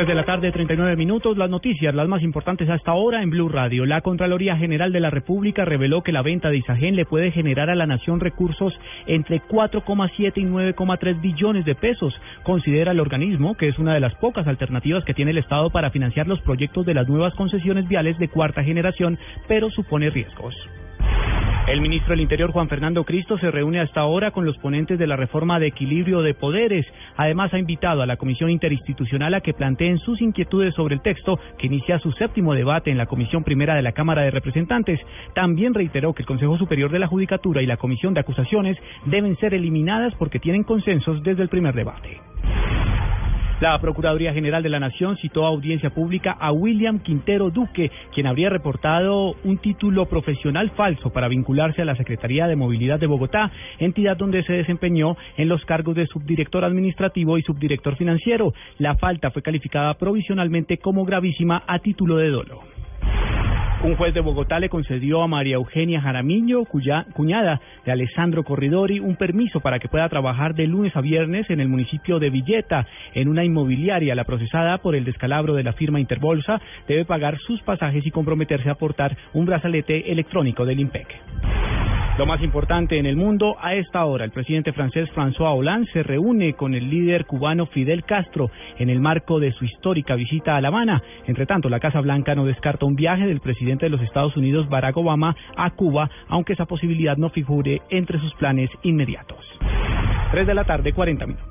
3 de la tarde, 39 minutos. Las noticias, las más importantes hasta ahora en Blue Radio. La Contraloría General de la República reveló que la venta de Isagen le puede generar a la nación recursos entre 4,7 y 9,3 billones de pesos. Considera el organismo que es una de las pocas alternativas que tiene el Estado para financiar los proyectos de las nuevas concesiones viales de cuarta generación, pero supone riesgos. El ministro del Interior, Juan Fernando Cristo, se reúne hasta ahora con los ponentes de la reforma de equilibrio de poderes. Además, ha invitado a la Comisión Interinstitucional a que planteen sus inquietudes sobre el texto que inicia su séptimo debate en la Comisión Primera de la Cámara de Representantes. También reiteró que el Consejo Superior de la Judicatura y la Comisión de Acusaciones deben ser eliminadas porque tienen consensos desde el primer debate. La Procuraduría General de la Nación citó a audiencia pública a William Quintero Duque, quien habría reportado un título profesional falso para vincularse a la Secretaría de Movilidad de Bogotá, entidad donde se desempeñó en los cargos de subdirector administrativo y subdirector financiero. La falta fue calificada provisionalmente como gravísima a título de dolo. Un juez de Bogotá le concedió a María Eugenia Jaramillo, cuya, cuñada de Alessandro Corridori, un permiso para que pueda trabajar de lunes a viernes en el municipio de Villeta, en una inmobiliaria. La procesada por el descalabro de la firma Interbolsa debe pagar sus pasajes y comprometerse a aportar un brazalete electrónico del IMPEC. Lo más importante en el mundo, a esta hora, el presidente francés François Hollande se reúne con el líder cubano Fidel Castro en el marco de su histórica visita a La Habana. Entre tanto, la Casa Blanca no descarta un viaje del presidente de los Estados Unidos, Barack Obama, a Cuba, aunque esa posibilidad no figure entre sus planes inmediatos. 3 de la tarde, 40 minutos.